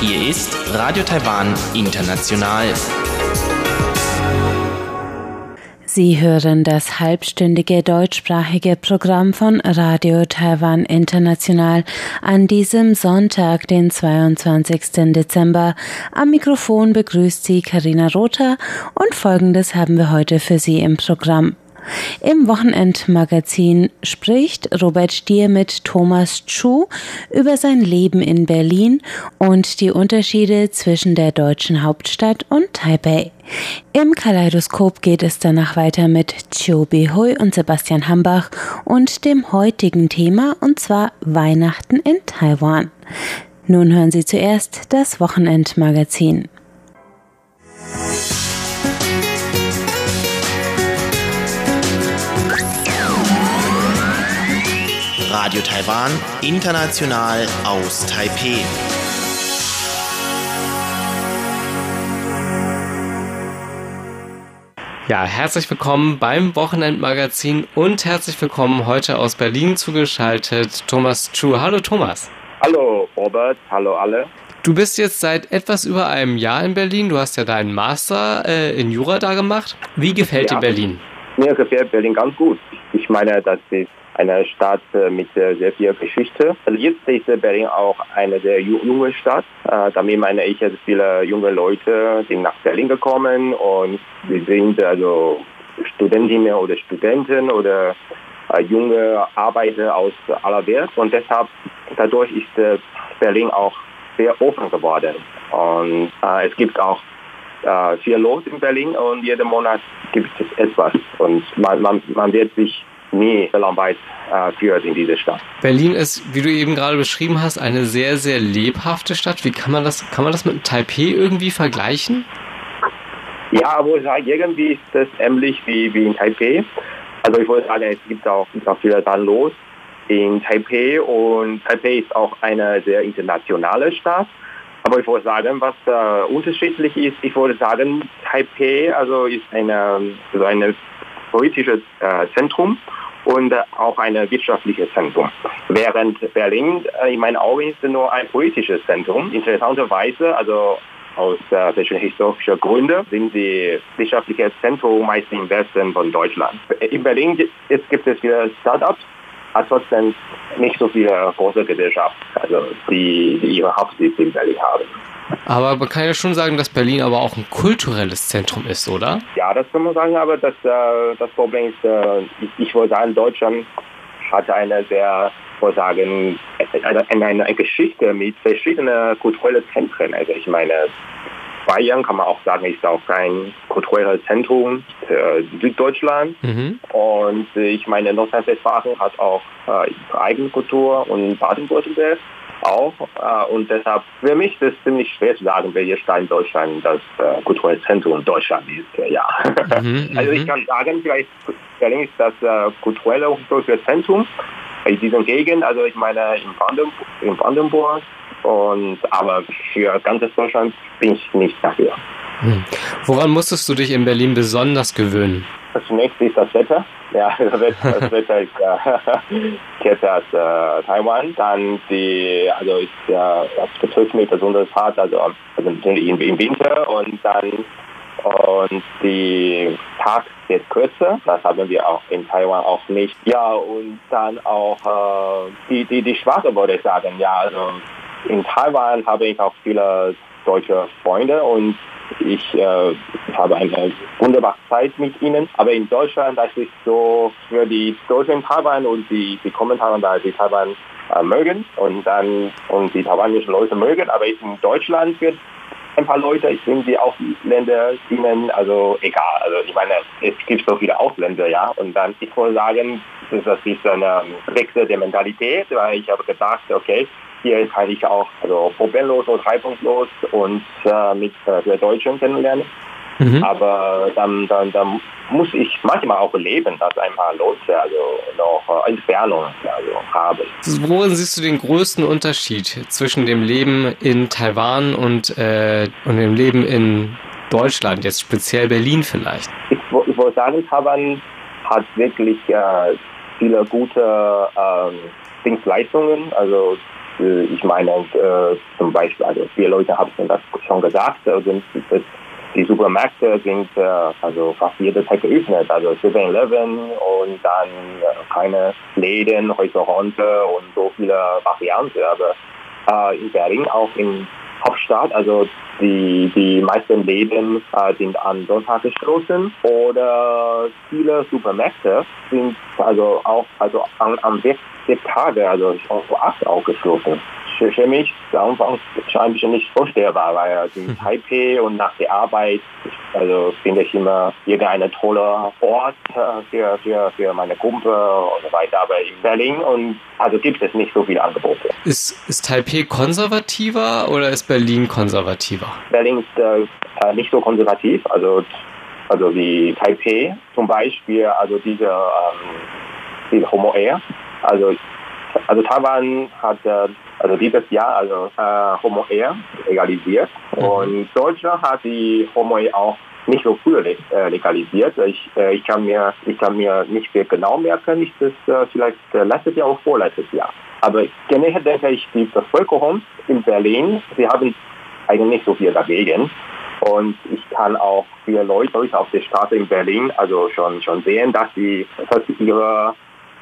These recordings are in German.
Hier ist Radio Taiwan International. Sie hören das halbstündige deutschsprachige Programm von Radio Taiwan International an diesem Sonntag, den 22. Dezember. Am Mikrofon begrüßt Sie Karina Rother und Folgendes haben wir heute für Sie im Programm. Im Wochenendmagazin spricht Robert Stier mit Thomas Chu über sein Leben in Berlin und die Unterschiede zwischen der deutschen Hauptstadt und Taipei. Im Kaleidoskop geht es danach weiter mit Chiu Hui und Sebastian Hambach und dem heutigen Thema und zwar Weihnachten in Taiwan. Nun hören Sie zuerst das Wochenendmagazin. Radio Taiwan, international aus Taipeh. Ja, herzlich willkommen beim Wochenendmagazin und herzlich willkommen heute aus Berlin zugeschaltet Thomas Chu. Hallo Thomas. Hallo Robert, hallo alle. Du bist jetzt seit etwas über einem Jahr in Berlin. Du hast ja deinen Master äh, in Jura da gemacht. Wie gefällt ja, dir Berlin? Mir gefällt Berlin ganz gut. Ich meine, das ist eine Stadt äh, mit sehr viel Geschichte. Also jetzt ist Berlin auch eine sehr junge Stadt. Äh, damit meine ich, dass viele junge Leute sind nach Berlin gekommen und sie sind also Studentinnen oder Studenten oder äh, junge Arbeiter aus aller Welt und deshalb dadurch ist Berlin auch sehr offen geworden und es gibt auch viel los in Berlin und jeden Monat gibt es etwas und man, man, man wird sich nie langweilig äh, führt in diese Stadt. Berlin ist, wie du eben gerade beschrieben hast, eine sehr, sehr lebhafte Stadt. Wie kann man das, kann man das mit Taipei irgendwie vergleichen? Ja, aber irgendwie ist das ähnlich wie, wie in Taipei. Also ich würde sagen, es gibt auch, viel dann los in Taipei und Taipei ist auch eine sehr internationale Stadt. Aber ich würde sagen, was äh, unterschiedlich ist, ich würde sagen, Taipei also ist eine, also eine politisches äh, Zentrum und auch ein wirtschaftliches Zentrum. Während Berlin äh, in meinen Augen ist nur ein politisches Zentrum. Interessanterweise, also aus äh, historischen Gründen sind die wirtschaftliche Zentrum meist im Westen von Deutschland. In Berlin jetzt gibt es viele Startups, aber trotzdem nicht so viele große Gesellschaften, also die, die ihre Hauptsitz in Berlin haben. Aber man kann ja schon sagen, dass Berlin aber auch ein kulturelles Zentrum ist, oder? Ja, das kann man sagen, aber das, äh, das Problem ist, äh, ich, ich würde sagen, Deutschland hat eine sehr, ich sagen, eine, eine, eine Geschichte mit verschiedenen kulturellen Zentren. Also ich meine, Bayern kann man auch sagen, ist auch ein kulturelles Zentrum für Süddeutschland. Mhm. Und ich meine, Nordrhein-Westfalen hat auch äh, eigene Kultur und Baden-Württemberg auch. Äh, und deshalb, für mich ist es ziemlich schwer zu sagen, welche Stadt in Deutschland das äh, kulturelle Zentrum Deutschland ist. Ja. Mhm, also ich mhm. kann sagen, vielleicht Berlin ist das äh, kulturelle und historische Zentrum in diesem Gegend. Also ich meine in Brandenburg, in Brandenburg und aber für ganzes Deutschland bin ich nicht dafür. Hm. Woran musstest du dich in Berlin besonders gewöhnen? Zunächst ist das Wetter. Ja, das Wetter, das Wetter ist äh, als äh, Taiwan. Dann die, also ist ja, das betrifft mich besonders hart, also, also im, im Winter und dann und die Tag wird kürzer. Das haben wir auch in Taiwan auch nicht. Ja, und dann auch äh, die, die, die Sprache würde ich sagen. Ja, also in Taiwan habe ich auch viele deutsche Freunde und ich äh, habe eine wunderbare Zeit mit ihnen. Aber in Deutschland, das ist so für die Deutschen Taiwan und die, die Kommentare, da die Taiwan äh, mögen und dann und die taiwanischen Leute mögen. Aber in Deutschland wird ein paar Leute, ich finde die Ausländer ihnen, also egal. Also ich meine, es gibt so viele Ausländer, ja. Und dann, ich würde sagen, das ist ein Wechsel der Mentalität, weil ich habe gedacht, okay, hier kann ich auch also problemlos und reibungslos und äh, mit äh, Deutschen kennenlernen. Mhm. Aber dann, dann, dann muss ich manchmal auch leben, dass ein paar Leute also noch äh, Entfernung also haben. Worin siehst du den größten Unterschied zwischen dem Leben in Taiwan und, äh, und dem Leben in Deutschland, jetzt speziell Berlin vielleicht? Ich, ich würde sagen, Taiwan hat wirklich äh, viele gute ähm, Dienstleistungen. Also äh, ich meine äh, zum Beispiel, also viele Leute haben das schon gesagt, also, die Supermärkte sind äh, also fast jede Zeit geöffnet, also 7-Eleven und dann äh, keine Läden, Restaurants und so viele Varianten. Aber äh, in Berlin auch in Hauptstadt, also die, die meisten Läden äh, sind an Sonntag geschlossen oder viele Supermärkte sind also auch also an, am Werktage, also um 8 auch für, für mich Anfang schon ein bisschen nicht vorstellbar, weil in mhm. Taipei und nach der Arbeit, also finde ich immer irgendein toller Ort äh, für, für, für meine Gruppe und so weiter. Aber in Berlin und also gibt es nicht so viele Angebote. Ist, ist Taipei konservativer oder ist Berlin konservativer? Berlin ist äh, nicht so konservativ, also also wie Taipei zum Beispiel, also diese, ähm, diese Homo Air, also also Taiwan hat äh, also dieses Jahr also äh, Homo Air legalisiert mhm. und Deutschland hat die Homo Air auch nicht so früh äh, legalisiert. Ich, äh, ich, kann mir, ich kann mir nicht sehr genau merken, ist das äh, vielleicht letztes Jahr oder vorletztes Jahr. Aber generell denke ich, die Bevölkerung in Berlin, sie haben eigentlich nicht so viel dagegen. Und ich kann auch für Leute auf der Straße in Berlin also schon, schon sehen, dass sie, dass ihre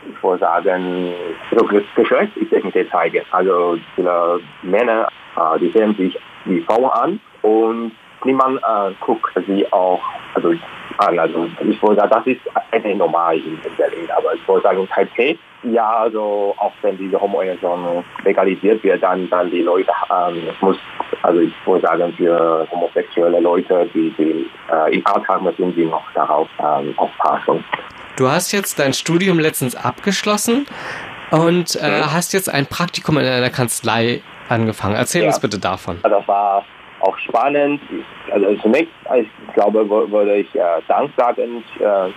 ich würde sagen, so Geschlechtsidentität zeigen. Also viele Männer, äh, die sehen sich wie Frauen an und niemand äh, guckt sie auch also, an. Also ich würde sagen, das ist eigentlich normal in, in Berlin. Aber ich würde sagen, in Taipei, ja, also auch wenn diese Homo-Ehe legalisiert wird, dann, dann die Leute ähm, muss, also ich würde sagen, für homosexuelle Leute, die, die äh, im Alltag müssen sie noch darauf ähm, aufpassen. Du hast jetzt dein Studium letztens abgeschlossen und äh, mhm. hast jetzt ein Praktikum in einer Kanzlei angefangen. Erzähl ja. uns bitte davon. Das war auch spannend. Also zunächst, ich glaube, würde ich äh, Dank sagen äh,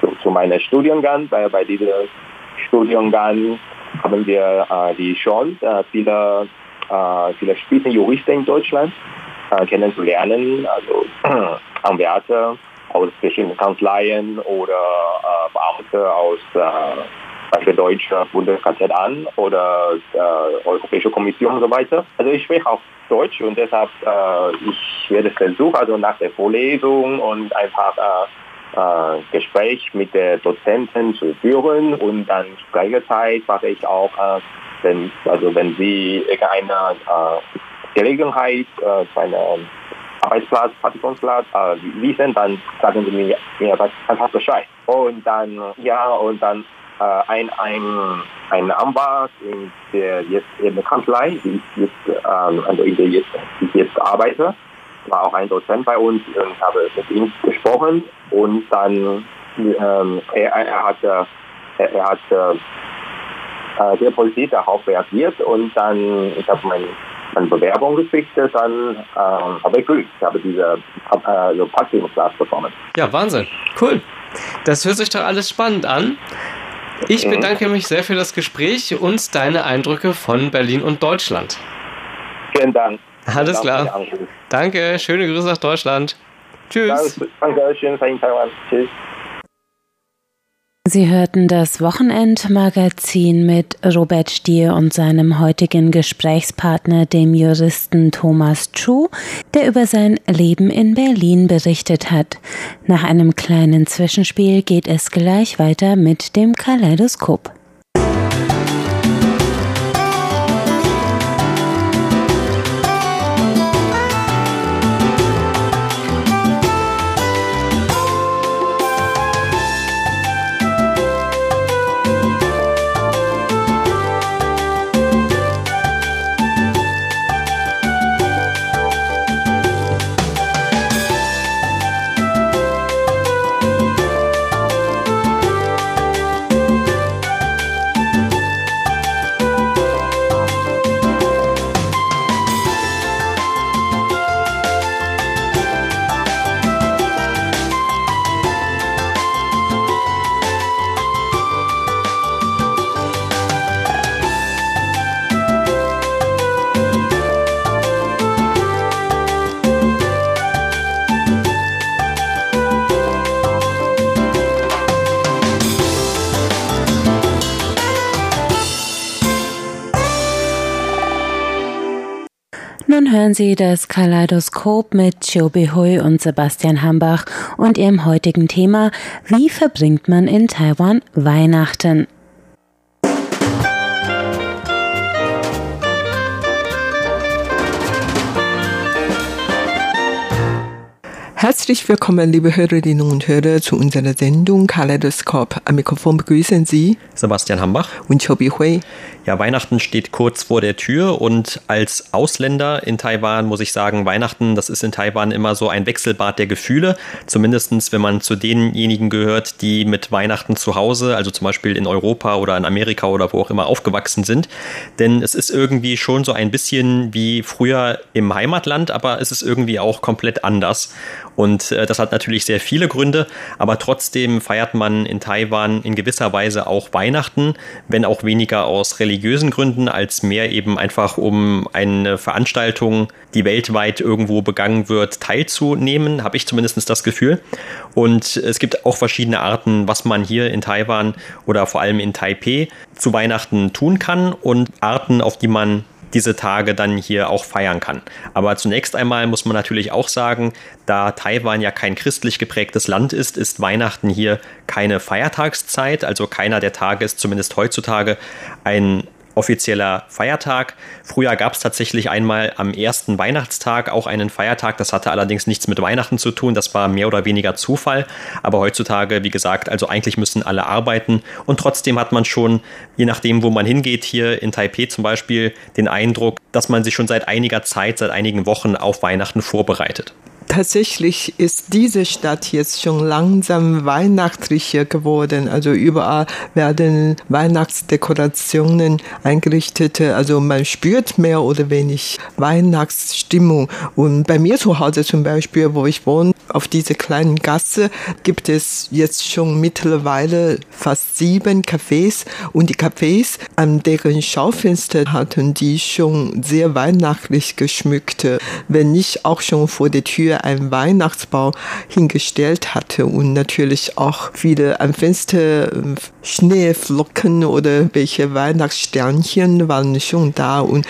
zu, zu meinem Studiengang, weil bei diesem Studiengang haben wir äh, die Chance, äh, viele, äh, viele Spitzenjuristen in Deutschland äh, kennenzulernen, also Anwärter aus verschiedenen Kanzleien oder äh, Beamte aus äh, der deutschen Bundeskanzlei an oder der Europäische Kommission und so weiter. Also ich spreche auch Deutsch und deshalb äh, ich werde versuchen, also nach der Vorlesung und einfach äh, äh, Gespräch mit der Dozenten zu führen und dann gleichzeitig mache ich auch, äh, wenn, also wenn Sie irgendeine äh, Gelegenheit äh, zu einer Arbeitsplatz, Praktikumsplatz äh, wissen, dann sagen sie mir, mir einfach Bescheid. Und dann, ja, und dann äh, ein, ein, ein Anwalt in der jetzt in der Kanzlei, die ich jetzt, ähm, also in der jetzt, ich jetzt arbeite, war auch ein Dozent bei uns und habe mit ihm gesprochen. Und dann ähm, er, er hat er, er hat äh, sehr positiv darauf reagiert. Und dann ich habe mein eine Bewerbung geschickt, dann äh, habe ich Glück. Ich habe diese äh, Praktikumsplatz bekommen. Ja, Wahnsinn. Cool. Das hört sich doch alles spannend an. Ich bedanke mich sehr für das Gespräch und deine Eindrücke von Berlin und Deutschland. Vielen Dank. Alles klar. Danke, schöne Grüße nach Deutschland. Tschüss. Danke, schönen Tag in Taiwan. Tschüss. Sie hörten das Wochenendmagazin mit Robert Stier und seinem heutigen Gesprächspartner, dem Juristen Thomas Chu, der über sein Leben in Berlin berichtet hat. Nach einem kleinen Zwischenspiel geht es gleich weiter mit dem Kaleidoskop. Sie das Kaleidoskop mit Chobi Hui und Sebastian Hambach und ihrem heutigen Thema Wie verbringt man in Taiwan Weihnachten? Herzlich willkommen, liebe Hörerinnen und Hörer, zu unserer Sendung Kaleidoskop. Am Mikrofon begrüßen Sie Sebastian Hambach und Chobi Hui. Ja, Weihnachten steht kurz vor der Tür und als Ausländer in Taiwan muss ich sagen, Weihnachten, das ist in Taiwan immer so ein Wechselbad der Gefühle. Zumindestens, wenn man zu denjenigen gehört, die mit Weihnachten zu Hause, also zum Beispiel in Europa oder in Amerika oder wo auch immer aufgewachsen sind. Denn es ist irgendwie schon so ein bisschen wie früher im Heimatland, aber es ist irgendwie auch komplett anders. Und äh, das hat natürlich sehr viele Gründe, aber trotzdem feiert man in Taiwan in gewisser Weise auch Weihnachten, wenn auch weniger aus religiösen Gründen, als mehr eben einfach um eine Veranstaltung, die weltweit irgendwo begangen wird, teilzunehmen, habe ich zumindest das Gefühl. Und es gibt auch verschiedene Arten, was man hier in Taiwan oder vor allem in Taipei zu Weihnachten tun kann und Arten, auf die man diese Tage dann hier auch feiern kann. Aber zunächst einmal muss man natürlich auch sagen, da Taiwan ja kein christlich geprägtes Land ist, ist Weihnachten hier keine Feiertagszeit. Also keiner der Tage ist zumindest heutzutage ein offizieller Feiertag. Früher gab es tatsächlich einmal am ersten Weihnachtstag auch einen Feiertag. Das hatte allerdings nichts mit Weihnachten zu tun. Das war mehr oder weniger Zufall. Aber heutzutage, wie gesagt, also eigentlich müssen alle arbeiten. Und trotzdem hat man schon, je nachdem, wo man hingeht, hier in Taipei zum Beispiel, den Eindruck, dass man sich schon seit einiger Zeit, seit einigen Wochen auf Weihnachten vorbereitet tatsächlich ist diese Stadt jetzt schon langsam weihnachtlicher geworden. Also überall werden Weihnachtsdekorationen eingerichtet. Also man spürt mehr oder weniger Weihnachtsstimmung. Und bei mir zu Hause zum Beispiel, wo ich wohne, auf dieser kleinen Gasse, gibt es jetzt schon mittlerweile fast sieben Cafés. Und die Cafés, an deren Schaufenster hatten die schon sehr weihnachtlich geschmückt. Wenn nicht auch schon vor der Tür einen Weihnachtsbaum hingestellt hatte und natürlich auch viele am Fenster äh, Schneeflocken oder welche Weihnachtssternchen waren schon da und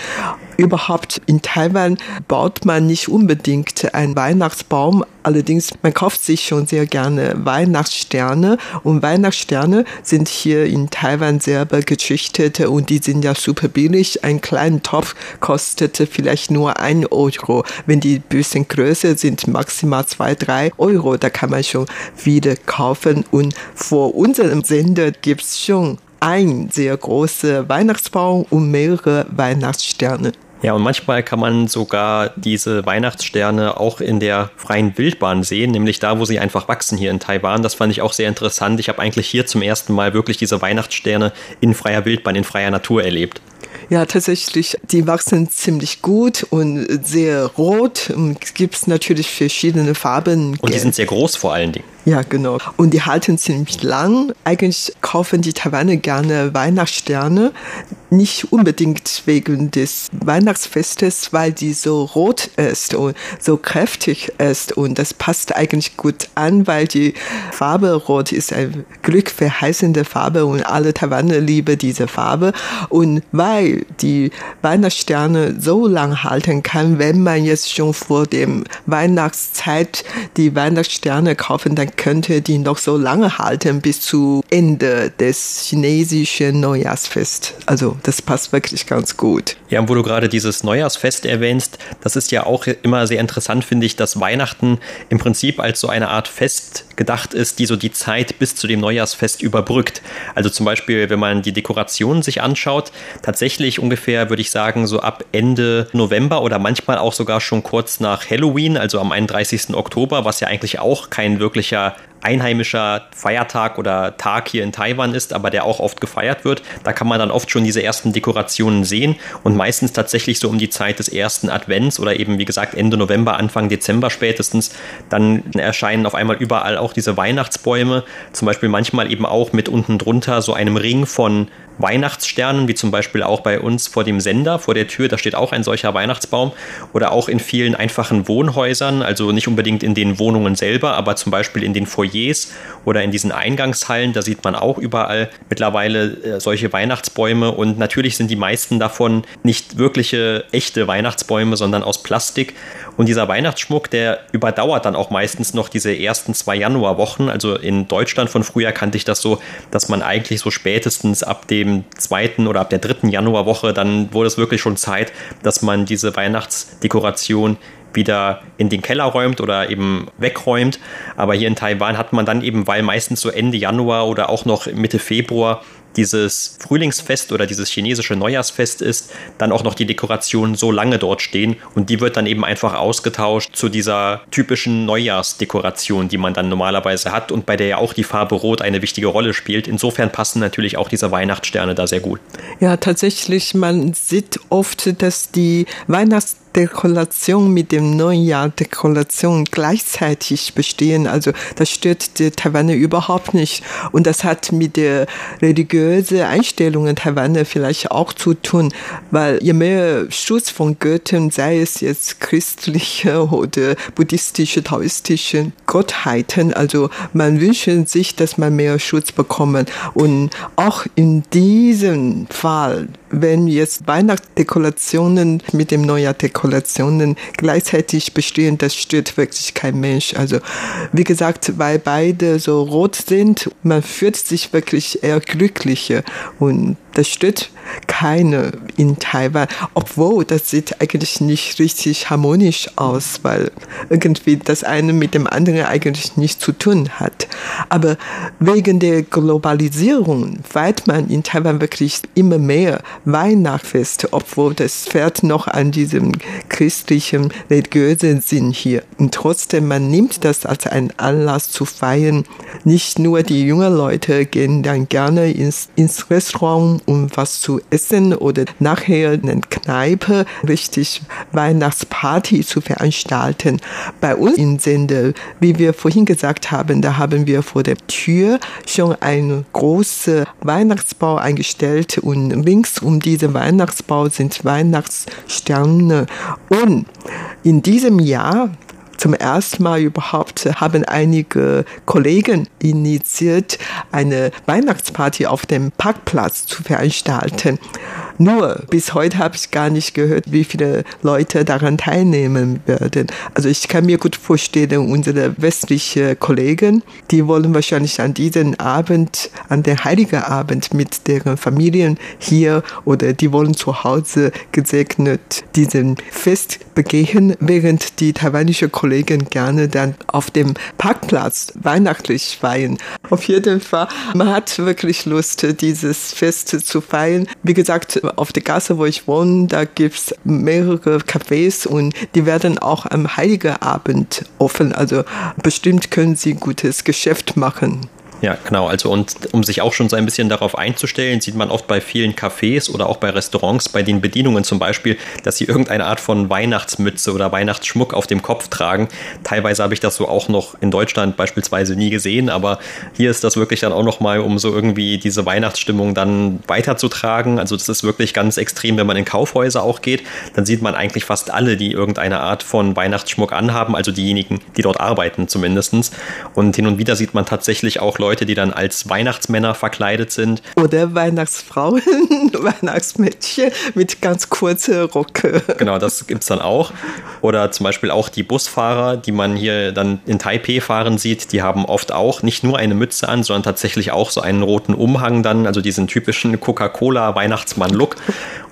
überhaupt in Taiwan baut man nicht unbedingt einen Weihnachtsbaum. Allerdings, man kauft sich schon sehr gerne Weihnachtssterne und Weihnachtssterne sind hier in Taiwan selber gezüchtet und die sind ja super billig. Ein kleiner Topf kostet vielleicht nur ein Euro. Wenn die ein bisschen größer sind, maximal zwei, drei Euro. Da kann man schon viele kaufen und vor unserem Sender gibt es schon ein sehr großer Weihnachtsbaum und mehrere Weihnachtssterne. Ja, und manchmal kann man sogar diese Weihnachtssterne auch in der freien Wildbahn sehen, nämlich da, wo sie einfach wachsen hier in Taiwan. Das fand ich auch sehr interessant. Ich habe eigentlich hier zum ersten Mal wirklich diese Weihnachtssterne in freier Wildbahn, in freier Natur erlebt. Ja, tatsächlich, die wachsen ziemlich gut und sehr rot. Es gibt natürlich verschiedene Farben. Und die sind sehr groß vor allen Dingen. Ja, genau. Und die halten ziemlich lang. Eigentlich kaufen die Taiwaner gerne Weihnachtssterne. Nicht unbedingt wegen des Weihnachtsfestes, weil die so rot ist und so kräftig ist. Und das passt eigentlich gut an, weil die Farbe rot ist eine glückverheißende Farbe und alle Taiwaner lieben diese Farbe. Und weil die Weihnachtssterne so lang halten kann, wenn man jetzt schon vor dem Weihnachtszeit die Weihnachtssterne kaufen, dann könnte die noch so lange halten bis zu Ende des chinesischen Neujahrsfest. Also das passt wirklich ganz gut. Ja, und wo du gerade dieses Neujahrsfest erwähnst, das ist ja auch immer sehr interessant, finde ich, dass Weihnachten im Prinzip als so eine Art Fest gedacht ist, die so die Zeit bis zu dem Neujahrsfest überbrückt. Also zum Beispiel, wenn man die Dekorationen sich anschaut, tatsächlich ungefähr, würde ich sagen, so ab Ende November oder manchmal auch sogar schon kurz nach Halloween, also am 31. Oktober, was ja eigentlich auch kein wirklicher einheimischer Feiertag oder Tag hier in Taiwan ist, aber der auch oft gefeiert wird. Da kann man dann oft schon diese ersten Dekorationen sehen und meistens tatsächlich so um die Zeit des ersten Advents oder eben wie gesagt Ende November, Anfang Dezember spätestens, dann erscheinen auf einmal überall auch diese Weihnachtsbäume, zum Beispiel manchmal eben auch mit unten drunter so einem Ring von Weihnachtssternen, wie zum Beispiel auch bei uns vor dem Sender, vor der Tür, da steht auch ein solcher Weihnachtsbaum. Oder auch in vielen einfachen Wohnhäusern, also nicht unbedingt in den Wohnungen selber, aber zum Beispiel in den Foyers oder in diesen Eingangshallen, da sieht man auch überall mittlerweile äh, solche Weihnachtsbäume. Und natürlich sind die meisten davon nicht wirkliche echte Weihnachtsbäume, sondern aus Plastik. Und dieser Weihnachtsschmuck, der überdauert dann auch meistens noch diese ersten zwei Januarwochen. Also in Deutschland von früher kannte ich das so, dass man eigentlich so spätestens ab dem zweiten oder ab der dritten Januarwoche, dann wurde es wirklich schon Zeit, dass man diese Weihnachtsdekoration wieder in den Keller räumt oder eben wegräumt. Aber hier in Taiwan hat man dann eben, weil meistens so Ende Januar oder auch noch Mitte Februar dieses Frühlingsfest oder dieses chinesische Neujahrsfest ist, dann auch noch die Dekorationen so lange dort stehen und die wird dann eben einfach ausgetauscht zu dieser typischen Neujahrsdekoration, die man dann normalerweise hat und bei der ja auch die Farbe Rot eine wichtige Rolle spielt. Insofern passen natürlich auch diese Weihnachtssterne da sehr gut. Ja, tatsächlich, man sieht oft, dass die Weihnachts Dekoration mit dem Neujahr Dekoration gleichzeitig bestehen. Also das stört die Taiwaner überhaupt nicht. Und das hat mit der religiösen Einstellung in Taiwaner vielleicht auch zu tun, weil je mehr Schutz von Göttern, sei es jetzt christliche oder buddhistische, taoistische Gottheiten, also man wünscht sich, dass man mehr Schutz bekommt. Und auch in diesem Fall, wenn jetzt Weihnachtsdekorationen mit dem Neujahr Dekoration Spekulationen gleichzeitig bestehen, das stört wirklich kein Mensch. Also wie gesagt, weil beide so rot sind, man fühlt sich wirklich eher glücklicher und das stört keine in Taiwan, obwohl das sieht eigentlich nicht richtig harmonisch aus, weil irgendwie das eine mit dem anderen eigentlich nichts zu tun hat. Aber wegen der Globalisierung feiert man in Taiwan wirklich immer mehr Weihnachtsfeste, obwohl das fährt noch an diesem christlichen religiösen Sinn hier. Und trotzdem, man nimmt das als einen Anlass zu feiern. Nicht nur die jungen Leute gehen dann gerne ins, ins Restaurant, um was zu essen oder nachher in eine Kneipe richtig Weihnachtsparty zu veranstalten. Bei uns in Sende, wie wir vorhin gesagt haben, da haben wir vor der Tür schon einen großen Weihnachtsbau eingestellt und rings um diesen Weihnachtsbau sind Weihnachtssterne. Und in diesem Jahr zum ersten Mal überhaupt haben einige Kollegen initiiert, eine Weihnachtsparty auf dem Parkplatz zu veranstalten. Nur bis heute habe ich gar nicht gehört, wie viele Leute daran teilnehmen werden. Also ich kann mir gut vorstellen, unsere westlichen Kollegen, die wollen wahrscheinlich an diesem Abend, an den Heiligen Abend mit deren Familien hier oder die wollen zu Hause gesegnet diesen Fest begehen, während die taiwanische Kollegen gerne dann auf dem Parkplatz weihnachtlich feiern. Auf jeden Fall, man hat wirklich Lust, dieses Fest zu feiern. Wie gesagt, auf der Gasse, wo ich wohne, da gibt es mehrere Cafés und die werden auch am Heiligen Abend offen. Also bestimmt können sie gutes Geschäft machen. Ja, genau. Also und um sich auch schon so ein bisschen darauf einzustellen, sieht man oft bei vielen Cafés oder auch bei Restaurants, bei den Bedienungen zum Beispiel, dass sie irgendeine Art von Weihnachtsmütze oder Weihnachtsschmuck auf dem Kopf tragen. Teilweise habe ich das so auch noch in Deutschland beispielsweise nie gesehen, aber hier ist das wirklich dann auch noch mal, um so irgendwie diese Weihnachtsstimmung dann weiterzutragen. Also das ist wirklich ganz extrem, wenn man in Kaufhäuser auch geht, dann sieht man eigentlich fast alle, die irgendeine Art von Weihnachtsschmuck anhaben, also diejenigen, die dort arbeiten zumindestens. Und hin und wieder sieht man tatsächlich auch Leute, Leute, die dann als Weihnachtsmänner verkleidet sind. Oder Weihnachtsfrauen, Weihnachtsmädchen mit ganz kurzen Rocke. Genau, das gibt es dann auch. Oder zum Beispiel auch die Busfahrer, die man hier dann in Taipei fahren sieht, die haben oft auch nicht nur eine Mütze an, sondern tatsächlich auch so einen roten Umhang dann, also diesen typischen Coca-Cola-Weihnachtsmann-Look.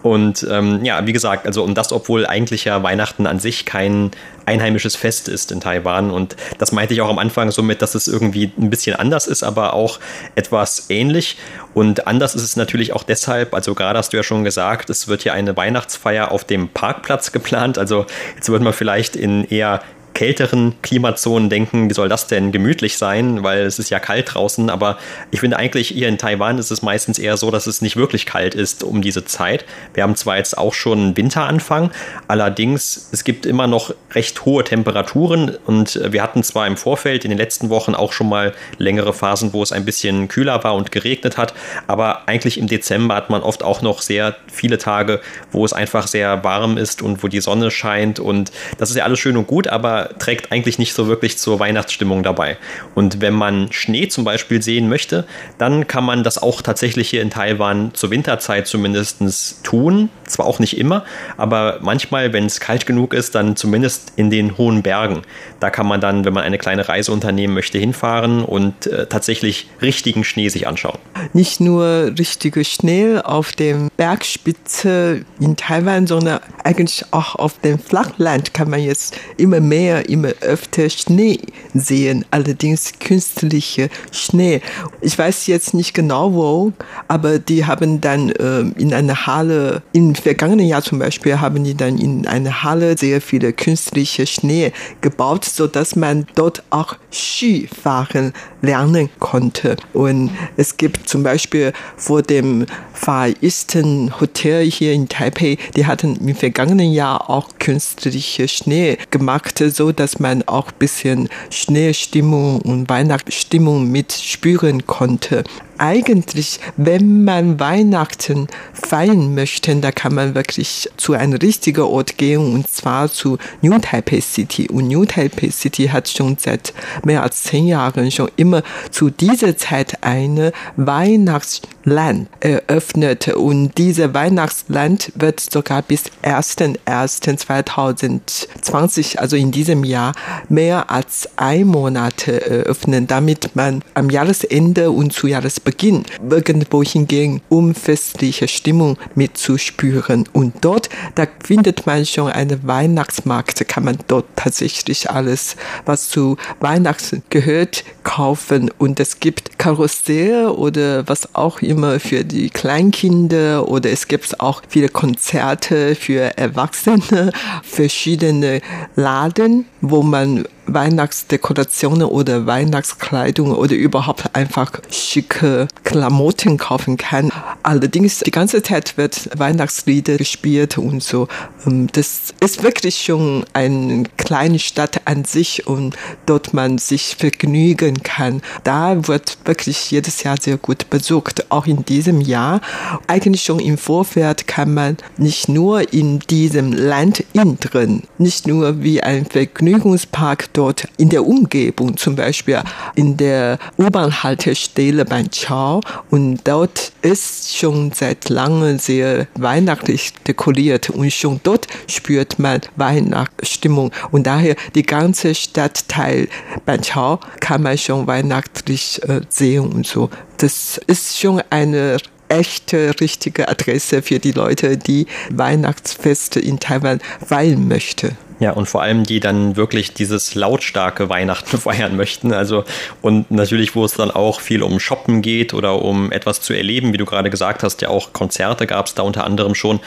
Und ähm, ja, wie gesagt, also und das, obwohl eigentlich ja Weihnachten an sich kein einheimisches Fest ist in Taiwan. Und das meinte ich auch am Anfang so mit, dass es irgendwie ein bisschen anders ist, aber auch etwas ähnlich. Und anders ist es natürlich auch deshalb, also gerade hast du ja schon gesagt, es wird hier eine Weihnachtsfeier auf dem Parkplatz geplant. Also jetzt wird man vielleicht in eher kälteren Klimazonen denken, wie soll das denn gemütlich sein, weil es ist ja kalt draußen. Aber ich finde eigentlich hier in Taiwan ist es meistens eher so, dass es nicht wirklich kalt ist um diese Zeit. Wir haben zwar jetzt auch schon Winteranfang, allerdings es gibt immer noch recht hohe Temperaturen und wir hatten zwar im Vorfeld in den letzten Wochen auch schon mal längere Phasen, wo es ein bisschen kühler war und geregnet hat, aber eigentlich im Dezember hat man oft auch noch sehr viele Tage, wo es einfach sehr warm ist und wo die Sonne scheint und das ist ja alles schön und gut, aber trägt eigentlich nicht so wirklich zur Weihnachtsstimmung dabei. Und wenn man Schnee zum Beispiel sehen möchte, dann kann man das auch tatsächlich hier in Taiwan zur Winterzeit zumindest tun. Zwar auch nicht immer, aber manchmal, wenn es kalt genug ist, dann zumindest in den hohen Bergen. Da kann man dann, wenn man eine kleine Reise unternehmen möchte, hinfahren und äh, tatsächlich richtigen Schnee sich anschauen. Nicht nur richtige Schnee auf dem Bergspitze in Taiwan, sondern eigentlich auch auf dem Flachland kann man jetzt immer mehr, immer öfter Schnee sehen. Allerdings künstliche Schnee. Ich weiß jetzt nicht genau wo, aber die haben dann äh, in einer Halle, im vergangenen Jahr zum Beispiel, haben die dann in einer Halle sehr viele künstliche Schnee gebaut, so dass man dort auch Skifahren lernen konnte. Und es gibt zum Beispiel vor dem Far Eastern Hotel hier in Taipei, die hatten im vergangenen Jahr auch künstliche Schnee gemacht, so dass man auch ein bisschen Schneestimmung und Weihnachtsstimmung mitspüren konnte eigentlich, wenn man Weihnachten feiern möchte, da kann man wirklich zu einem richtigen Ort gehen und zwar zu New Taipei City. Und New Taipei City hat schon seit mehr als zehn Jahren schon immer zu dieser Zeit eine Weihnachtsland eröffnet. Und diese Weihnachtsland wird sogar bis 1.1.2020, also in diesem Jahr, mehr als ein Monat eröffnen, damit man am Jahresende und zu Jahresbeginn Beginn irgendwo hingehen, um festliche Stimmung mitzuspüren. Und dort, da findet man schon einen Weihnachtsmarkt, kann man dort tatsächlich alles, was zu Weihnachten gehört, kaufen. Und es gibt Karussell oder was auch immer für die Kleinkinder oder es gibt auch viele Konzerte für Erwachsene, verschiedene Laden, wo man Weihnachtsdekorationen oder Weihnachtskleidung oder überhaupt einfach schicke Klamotten kaufen kann. Allerdings die ganze Zeit wird Weihnachtslieder gespielt und so. Ähm, das ist wirklich schon eine kleine Stadt an sich und dort man sich vergnügen kann. Da wird wirklich jedes Jahr sehr gut besucht. Auch in diesem Jahr. Eigentlich schon im Vorfeld kann man nicht nur in diesem Land innen drin, nicht nur wie ein Vergnügungspark dort in der Umgebung, zum Beispiel in der U-Bahn-Haltestelle beim Chao. Und dort ist schon seit langem sehr weihnachtlich dekoriert und schon dort spürt man Weihnachtsstimmung. Und daher die ganze Stadtteil Banchao kann man schon weihnachtlich äh, sehen und so. Das ist schon eine echte, richtige Adresse für die Leute, die Weihnachtsfeste in Taiwan feiern möchten. Ja, und vor allem die dann wirklich dieses lautstarke Weihnachten feiern möchten. Also, und natürlich, wo es dann auch viel um Shoppen geht oder um etwas zu erleben, wie du gerade gesagt hast, ja auch Konzerte gab es da unter anderem schon.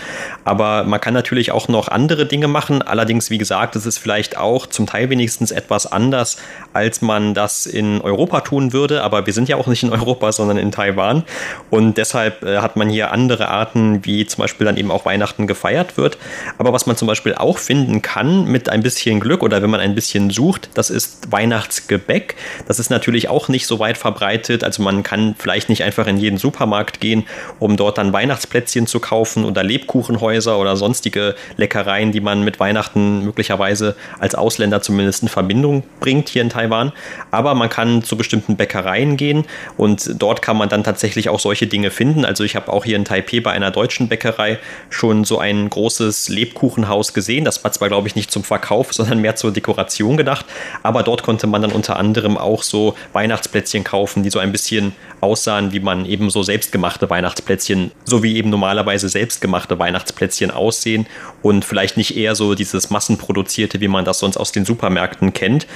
Aber man kann natürlich auch noch andere Dinge machen. Allerdings, wie gesagt, es ist vielleicht auch zum Teil wenigstens etwas anders, als man das in Europa tun würde. Aber wir sind ja auch nicht in Europa, sondern in Taiwan. Und deshalb äh, hat man hier andere Arten, wie zum Beispiel dann eben auch Weihnachten gefeiert wird. Aber was man zum Beispiel auch finden kann, mit ein bisschen Glück oder wenn man ein bisschen sucht, das ist Weihnachtsgebäck. Das ist natürlich auch nicht so weit verbreitet. Also man kann vielleicht nicht einfach in jeden Supermarkt gehen, um dort dann Weihnachtsplätzchen zu kaufen oder Lebkuchenhäuser oder sonstige Leckereien, die man mit Weihnachten möglicherweise als Ausländer zumindest in Verbindung bringt hier in Taiwan. Aber man kann zu bestimmten Bäckereien gehen und dort kann man dann tatsächlich auch solche Dinge finden. Also ich habe auch hier in Taipei bei einer deutschen Bäckerei schon so ein großes Lebkuchenhaus gesehen. Das war zwar, glaube ich, nicht zum Verkauf, sondern mehr zur Dekoration gedacht. Aber dort konnte man dann unter anderem auch so Weihnachtsplätzchen kaufen, die so ein bisschen aussahen, wie man eben so selbstgemachte Weihnachtsplätzchen, so wie eben normalerweise selbstgemachte Weihnachtsplätzchen aussehen und vielleicht nicht eher so dieses massenproduzierte, wie man das sonst aus den Supermärkten kennt.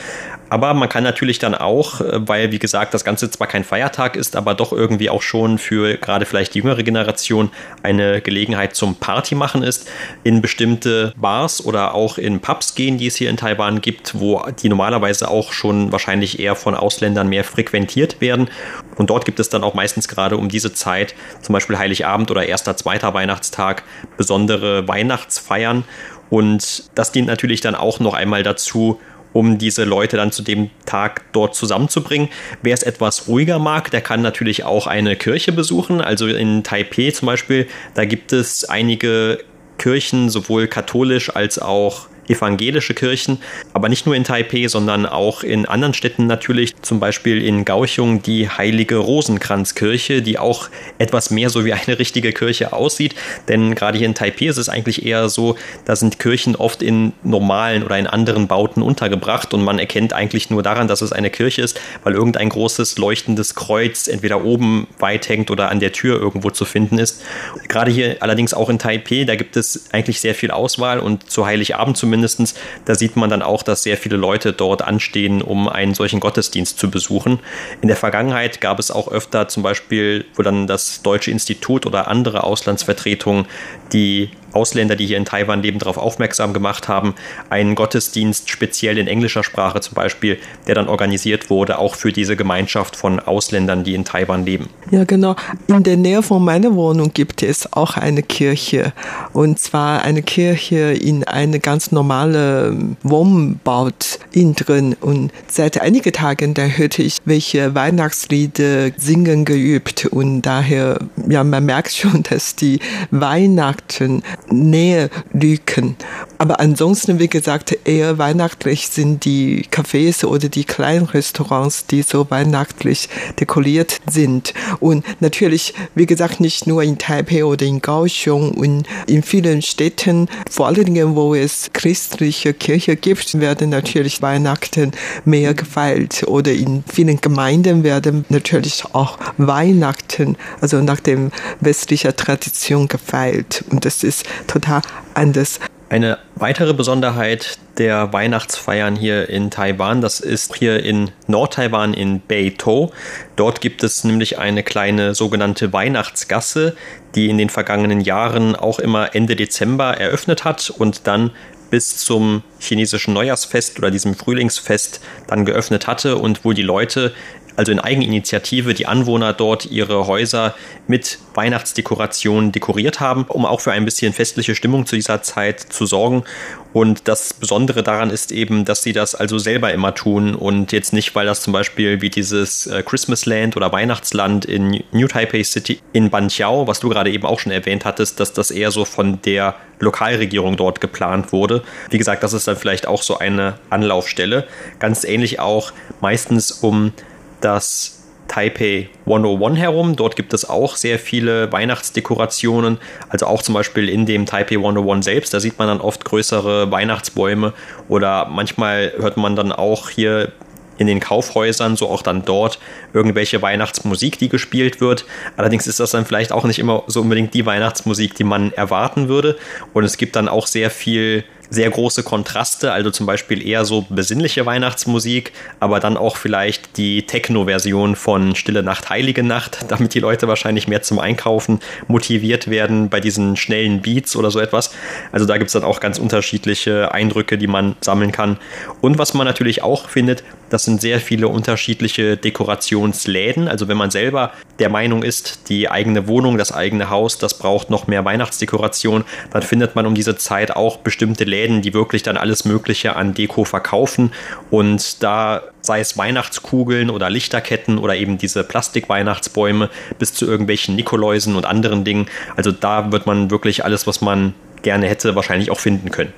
Aber man kann natürlich dann auch, äh, weil wie gesagt das Ganze zwar kein Feiertag ist, aber doch irgendwie auch schon für gerade vielleicht die jüngere Generation eine Gelegenheit zum Party machen ist, in bestimmte Bars oder auch in Pubs gehen, die es hier in Taiwan gibt, wo die normalerweise auch schon wahrscheinlich eher von Ausländern mehr frequentiert werden. Und dort gibt es dann auch meistens gerade um diese Zeit, zum Beispiel Heiligabend oder erster, zweiter Weihnachtstag, besondere Weihnachtsfeiern. Und das dient natürlich dann auch noch einmal dazu, um diese Leute dann zu dem Tag dort zusammenzubringen. Wer es etwas ruhiger mag, der kann natürlich auch eine Kirche besuchen. Also in Taipei zum Beispiel, da gibt es einige Kirchen, sowohl katholisch als auch evangelische Kirchen, aber nicht nur in Taipei, sondern auch in anderen Städten natürlich, zum Beispiel in Gauchung die Heilige Rosenkranzkirche, die auch etwas mehr so wie eine richtige Kirche aussieht, denn gerade hier in Taipei ist es eigentlich eher so, da sind Kirchen oft in normalen oder in anderen Bauten untergebracht und man erkennt eigentlich nur daran, dass es eine Kirche ist, weil irgendein großes leuchtendes Kreuz entweder oben weit hängt oder an der Tür irgendwo zu finden ist. Gerade hier allerdings auch in Taipei, da gibt es eigentlich sehr viel Auswahl und zu Heiligabend zumindest zumindestens. Da sieht man dann auch, dass sehr viele Leute dort anstehen, um einen solchen Gottesdienst zu besuchen. In der Vergangenheit gab es auch öfter zum Beispiel, wo dann das Deutsche Institut oder andere Auslandsvertretungen die Ausländer, die hier in Taiwan leben, darauf aufmerksam gemacht haben. Einen Gottesdienst speziell in englischer Sprache zum Beispiel, der dann organisiert wurde, auch für diese Gemeinschaft von Ausländern, die in Taiwan leben. Ja, genau. In der Nähe von meiner Wohnung gibt es auch eine Kirche. Und zwar eine Kirche in eine ganz normale Wohnbaut innen drin. Und seit einigen Tagen, da hörte ich, welche Weihnachtslieder singen geübt. Und daher, ja, man merkt schon, dass die Weihnachten Nähe lügen. Aber ansonsten, wie gesagt, eher weihnachtlich sind die Cafés oder die kleinen Restaurants, die so weihnachtlich dekoriert sind. Und natürlich, wie gesagt, nicht nur in Taipei oder in Kaohsiung und in vielen Städten, vor allen Dingen, wo es christliche Kirche gibt, werden natürlich Weihnachten mehr gefeiert. Oder in vielen Gemeinden werden natürlich auch Weihnachten, also nach dem westlicher Tradition gefeiert. Und das ist total anders. Eine weitere Besonderheit der Weihnachtsfeiern hier in Taiwan, das ist hier in Nordtaiwan in Beitou. Dort gibt es nämlich eine kleine sogenannte Weihnachtsgasse, die in den vergangenen Jahren auch immer Ende Dezember eröffnet hat und dann bis zum chinesischen Neujahrsfest oder diesem Frühlingsfest dann geöffnet hatte und wo die Leute also in Eigeninitiative die Anwohner dort ihre Häuser mit Weihnachtsdekorationen dekoriert haben, um auch für ein bisschen festliche Stimmung zu dieser Zeit zu sorgen. Und das Besondere daran ist eben, dass sie das also selber immer tun und jetzt nicht, weil das zum Beispiel wie dieses äh, Christmasland oder Weihnachtsland in New Taipei City in Banqiao, was du gerade eben auch schon erwähnt hattest, dass das eher so von der Lokalregierung dort geplant wurde. Wie gesagt, das ist dann vielleicht auch so eine Anlaufstelle. Ganz ähnlich auch meistens um das Taipei 101 herum. Dort gibt es auch sehr viele Weihnachtsdekorationen. Also auch zum Beispiel in dem Taipei 101 selbst. Da sieht man dann oft größere Weihnachtsbäume. Oder manchmal hört man dann auch hier in den Kaufhäusern, so auch dann dort, irgendwelche Weihnachtsmusik, die gespielt wird. Allerdings ist das dann vielleicht auch nicht immer so unbedingt die Weihnachtsmusik, die man erwarten würde. Und es gibt dann auch sehr viel sehr große Kontraste, also zum Beispiel eher so besinnliche Weihnachtsmusik, aber dann auch vielleicht die Techno-Version von Stille Nacht, Heilige Nacht, damit die Leute wahrscheinlich mehr zum Einkaufen motiviert werden bei diesen schnellen Beats oder so etwas. Also da gibt es dann auch ganz unterschiedliche Eindrücke, die man sammeln kann. Und was man natürlich auch findet, das sind sehr viele unterschiedliche Dekorationsläden. Also wenn man selber der Meinung ist, die eigene Wohnung, das eigene Haus, das braucht noch mehr Weihnachtsdekoration, dann findet man um diese Zeit auch bestimmte Läden, die wirklich dann alles Mögliche an Deko verkaufen. Und da sei es Weihnachtskugeln oder Lichterketten oder eben diese Plastikweihnachtsbäume bis zu irgendwelchen Nikoläusen und anderen Dingen. Also da wird man wirklich alles, was man gerne hätte, wahrscheinlich auch finden können.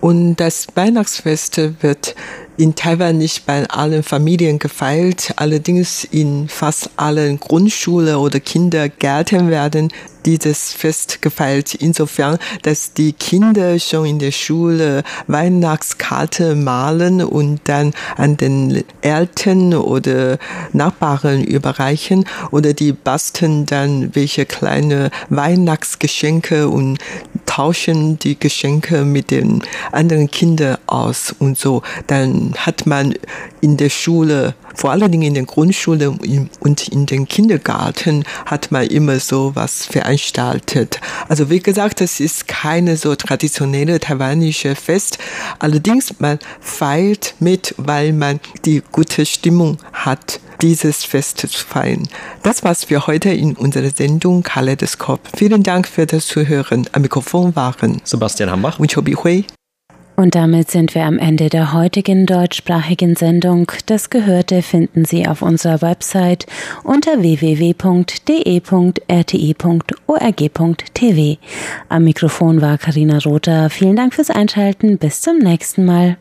Und das Weihnachtsfest wird in Taiwan nicht bei allen Familien gefeiert. Allerdings in fast allen Grundschule oder Kindergärten werden dieses Fest gefeiert. Insofern, dass die Kinder schon in der Schule Weihnachtskarte malen und dann an den Eltern oder Nachbarn überreichen oder die basteln dann welche kleine Weihnachtsgeschenke und tauschen die Geschenke mit den anderen Kindern aus und so. Dann hat man in der Schule, vor allen Dingen in der Grundschule und in den Kindergarten hat man immer so was veranstaltet. Also wie gesagt, das ist keine so traditionelle taiwanische Fest. Allerdings man feiert mit, weil man die gute Stimmung hat dieses Fest zu feiern. Das war's für heute in unserer Sendung Kaleidoskop. Vielen Dank für das Zuhören. Am Mikrofon waren Sebastian Hambach und Chobi Hui. Und damit sind wir am Ende der heutigen deutschsprachigen Sendung. Das Gehörte finden Sie auf unserer Website unter www.de.rti.org.tv. Am Mikrofon war Karina Rother. Vielen Dank fürs Einschalten. Bis zum nächsten Mal.